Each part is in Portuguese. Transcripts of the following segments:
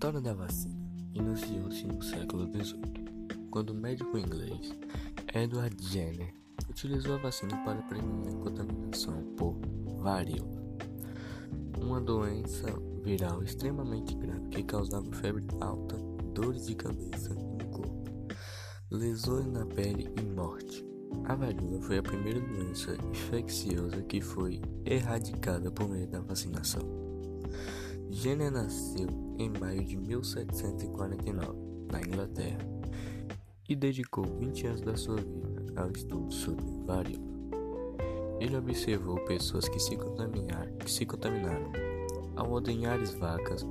história da vacina iniciou-se no século XVIII, quando o médico inglês Edward Jenner utilizou a vacina para prevenir a contaminação por varíola, uma doença viral extremamente grave que causava febre alta, dores de cabeça no corpo, lesões na pele e morte. A varíola foi a primeira doença infecciosa que foi erradicada por meio da vacinação. Jenner nasceu em maio de 1749, na Inglaterra, e dedicou 20 anos da sua vida ao estudo sobre varíola. Ele observou pessoas que se contaminaram, que se contaminaram ao ordenhar as vacas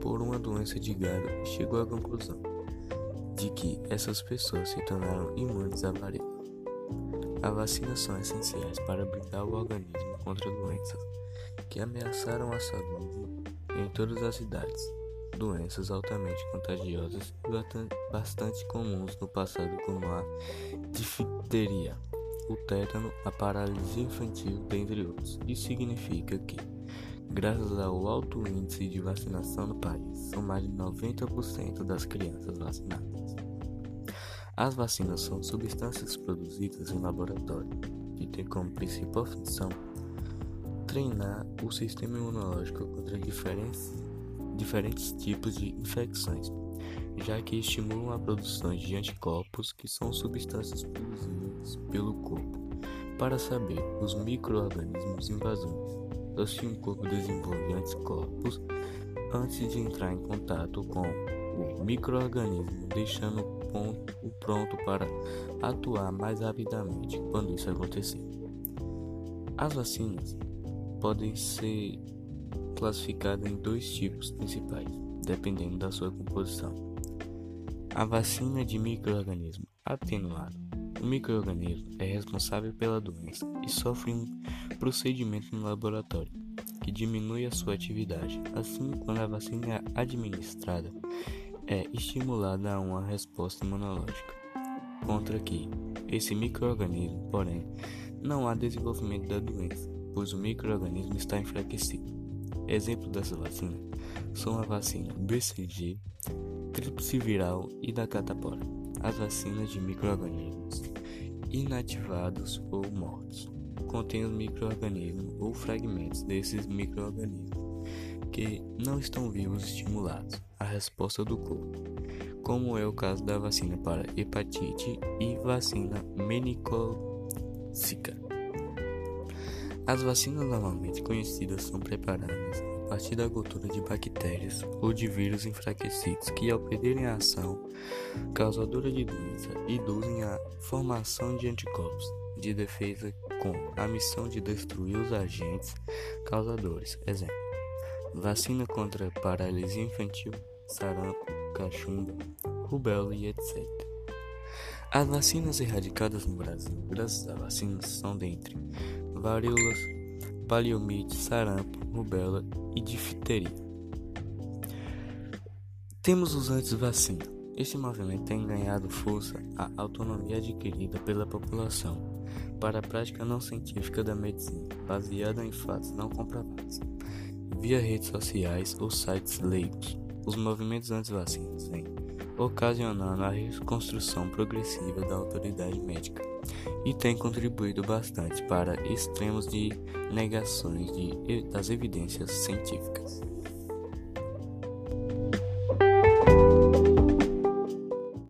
por uma doença de gado e chegou à conclusão de que essas pessoas se tornaram imunes à varíola. As vacinas são essenciais para blindar o organismo contra doenças que ameaçaram a saúde em todas as idades. Doenças altamente contagiosas e bastante comuns no passado, como a difteria, o tétano, a paralisia infantil, dentre outros. Isso significa que, graças ao alto índice de vacinação no país, são mais de 90% das crianças vacinadas. As vacinas são substâncias produzidas em laboratório que têm como principal função treinar o sistema imunológico contra diferentes, diferentes tipos de infecções, já que estimulam a produção de anticorpos, que são substâncias produzidas pelo corpo para saber os microorganismos invasores. Assim, o corpo desenvolve anticorpos antes de entrar em contato com o microorganismo, deixando o pronto para atuar mais rapidamente quando isso acontecer. As vacinas podem ser classificadas em dois tipos principais, dependendo da sua composição. A vacina de microorganismo atenuado. O microorganismo é responsável pela doença e sofre um procedimento no laboratório que diminui a sua atividade. Assim, quando a vacina é administrada, é estimulada a uma resposta imunológica contra que esse microorganismo, porém, não há desenvolvimento da doença pois o microorganismo está enfraquecido. Exemplos dessa vacina são a vacina BCG, tríplice viral e da catapora, as vacinas de microorganismos inativados ou mortos. Contêm os microorganismos ou fragmentos desses microorganismos que não estão vivos estimulados à resposta do corpo, como é o caso da vacina para hepatite e vacina meningocócica. As vacinas normalmente conhecidas são preparadas a partir da cultura de bactérias ou de vírus enfraquecidos que, ao perderem a ação causadora de doença, induzem a formação de anticorpos de defesa com a missão de destruir os agentes causadores. Exemplo: vacina contra paralisia infantil, sarampo, cachumba, rubéola e etc. As vacinas erradicadas no Brasil, graças a vacinas, são dentre varíolas, poliomielite, sarampo, rubéola e difteria. Temos os anti-vacina. Este movimento tem ganhado força a autonomia adquirida pela população para a prática não científica da medicina, baseada em fatos não comprovados, via redes sociais ou sites leigos. Os movimentos anti-vacinas vêm ocasionando a reconstrução progressiva da autoridade médica e tem contribuído bastante para extremos de negações de, das evidências científicas.